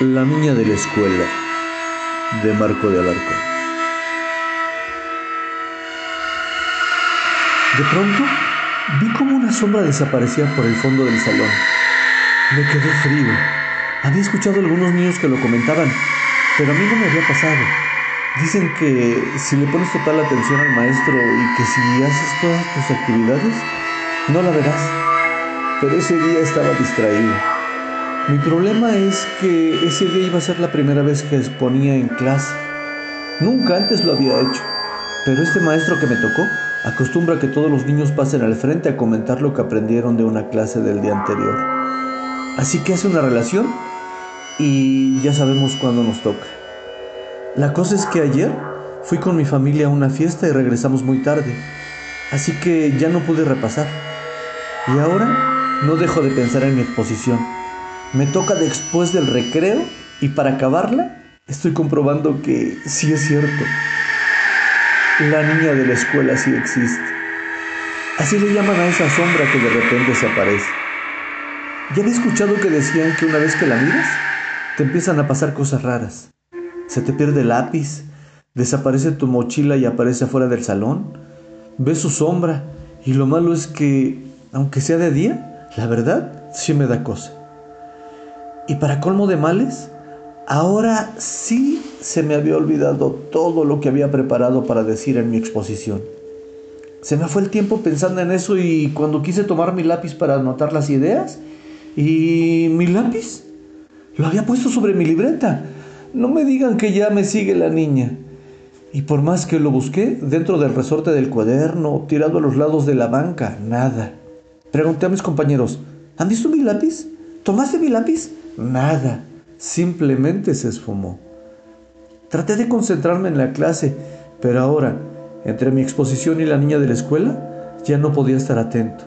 La niña de la escuela de Marco de Alarcón. De pronto vi como una sombra desaparecía por el fondo del salón. Me quedé frío. Había escuchado a algunos niños que lo comentaban, pero a mí no me había pasado. Dicen que si le pones total atención al maestro y que si haces todas tus actividades, no la verás. Pero ese día estaba distraído. Mi problema es que ese día iba a ser la primera vez que exponía en clase. Nunca antes lo había hecho, pero este maestro que me tocó acostumbra que todos los niños pasen al frente a comentar lo que aprendieron de una clase del día anterior. Así que hace una relación y ya sabemos cuándo nos toca. La cosa es que ayer fui con mi familia a una fiesta y regresamos muy tarde, así que ya no pude repasar. Y ahora no dejo de pensar en mi exposición. Me toca después del recreo y para acabarla estoy comprobando que sí es cierto. La niña de la escuela sí existe. Así le llaman a esa sombra que de repente se aparece. Ya había escuchado que decían que una vez que la miras, te empiezan a pasar cosas raras. Se te pierde el lápiz, desaparece tu mochila y aparece afuera del salón. Ves su sombra y lo malo es que, aunque sea de día, la verdad sí me da cosa. Y para colmo de males, ahora sí se me había olvidado todo lo que había preparado para decir en mi exposición. Se me fue el tiempo pensando en eso y cuando quise tomar mi lápiz para anotar las ideas, y mi lápiz lo había puesto sobre mi libreta. No me digan que ya me sigue la niña. Y por más que lo busqué, dentro del resorte del cuaderno, tirado a los lados de la banca, nada. Pregunté a mis compañeros, ¿han visto mi lápiz? ¿Tomaste mi lápiz? Nada. Simplemente se esfumó. Traté de concentrarme en la clase, pero ahora, entre mi exposición y la niña de la escuela, ya no podía estar atento.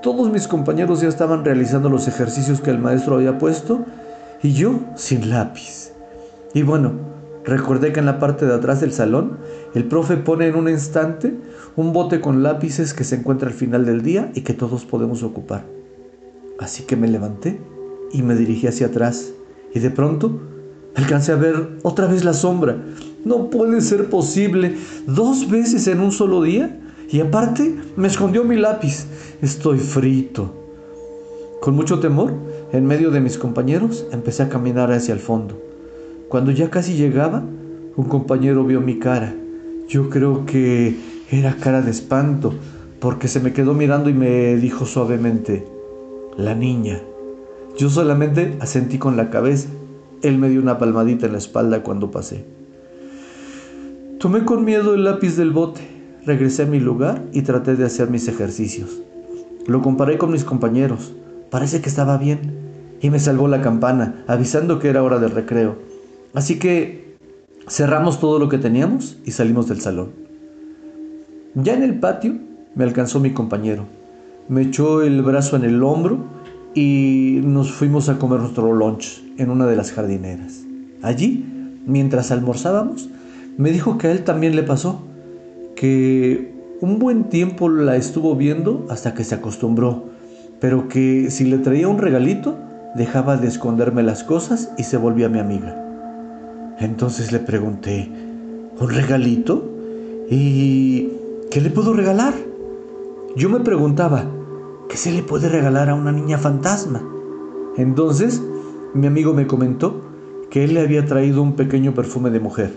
Todos mis compañeros ya estaban realizando los ejercicios que el maestro había puesto y yo sin lápiz. Y bueno, recordé que en la parte de atrás del salón el profe pone en un instante un bote con lápices que se encuentra al final del día y que todos podemos ocupar. Así que me levanté y me dirigí hacia atrás y de pronto alcancé a ver otra vez la sombra. No puede ser posible. Dos veces en un solo día. Y aparte me escondió mi lápiz. Estoy frito. Con mucho temor, en medio de mis compañeros, empecé a caminar hacia el fondo. Cuando ya casi llegaba, un compañero vio mi cara. Yo creo que era cara de espanto, porque se me quedó mirando y me dijo suavemente, la niña. Yo solamente asentí con la cabeza. Él me dio una palmadita en la espalda cuando pasé. Tomé con miedo el lápiz del bote, regresé a mi lugar y traté de hacer mis ejercicios. Lo comparé con mis compañeros. Parece que estaba bien. Y me salvó la campana, avisando que era hora del recreo. Así que cerramos todo lo que teníamos y salimos del salón. Ya en el patio me alcanzó mi compañero. Me echó el brazo en el hombro y nos fuimos a comer nuestro lunch en una de las jardineras. Allí, mientras almorzábamos, me dijo que a él también le pasó, que un buen tiempo la estuvo viendo hasta que se acostumbró, pero que si le traía un regalito, dejaba de esconderme las cosas y se volvía mi amiga. Entonces le pregunté, ¿un regalito? ¿Y qué le puedo regalar? Yo me preguntaba, ¿qué se le puede regalar a una niña fantasma? Entonces, mi amigo me comentó que él le había traído un pequeño perfume de mujer.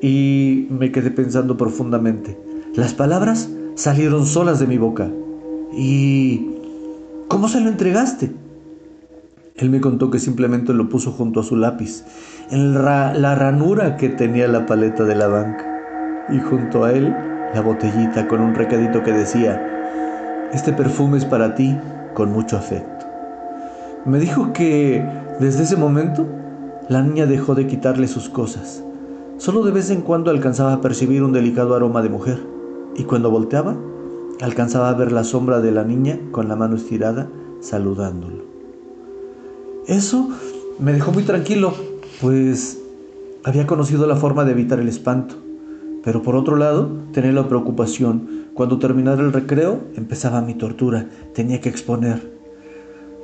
Y me quedé pensando profundamente. Las palabras salieron solas de mi boca. ¿Y cómo se lo entregaste? Él me contó que simplemente lo puso junto a su lápiz, en la ranura que tenía la paleta de la banca, y junto a él la botellita con un recadito que decía, este perfume es para ti con mucho afecto. Me dijo que desde ese momento la niña dejó de quitarle sus cosas. Solo de vez en cuando alcanzaba a percibir un delicado aroma de mujer, y cuando volteaba, alcanzaba a ver la sombra de la niña con la mano estirada saludándolo. Eso me dejó muy tranquilo, pues había conocido la forma de evitar el espanto. Pero por otro lado, tenía la preocupación. Cuando terminara el recreo, empezaba mi tortura. Tenía que exponer.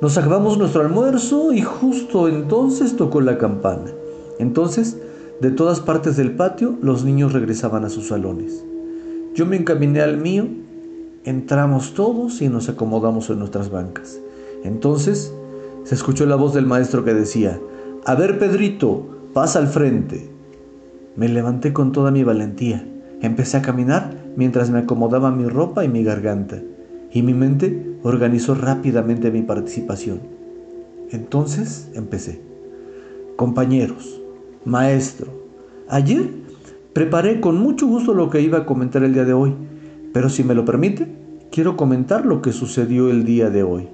Nos acabamos nuestro almuerzo y justo entonces tocó la campana. Entonces, de todas partes del patio, los niños regresaban a sus salones. Yo me encaminé al mío, entramos todos y nos acomodamos en nuestras bancas. Entonces, se escuchó la voz del maestro que decía, A ver, Pedrito, pasa al frente. Me levanté con toda mi valentía. Empecé a caminar mientras me acomodaba mi ropa y mi garganta y mi mente organizó rápidamente mi participación. Entonces empecé. Compañeros, maestro, ayer preparé con mucho gusto lo que iba a comentar el día de hoy, pero si me lo permite, quiero comentar lo que sucedió el día de hoy.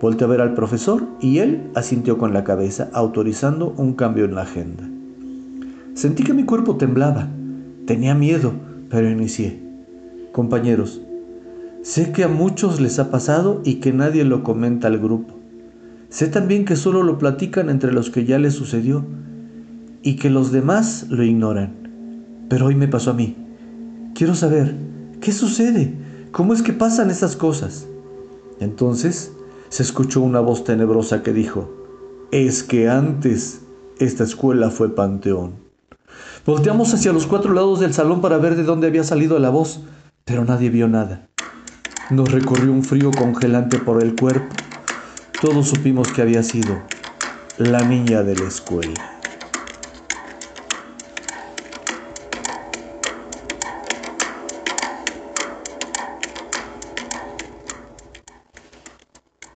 Volté a ver al profesor y él asintió con la cabeza, autorizando un cambio en la agenda. Sentí que mi cuerpo temblaba. Tenía miedo, pero inicié. Compañeros, Sé que a muchos les ha pasado y que nadie lo comenta al grupo. Sé también que solo lo platican entre los que ya les sucedió y que los demás lo ignoran. Pero hoy me pasó a mí. Quiero saber, ¿qué sucede? ¿Cómo es que pasan estas cosas? Entonces se escuchó una voz tenebrosa que dijo, es que antes esta escuela fue panteón. Volteamos hacia los cuatro lados del salón para ver de dónde había salido la voz, pero nadie vio nada. Nos recorrió un frío congelante por el cuerpo. Todos supimos que había sido la niña de la escuela.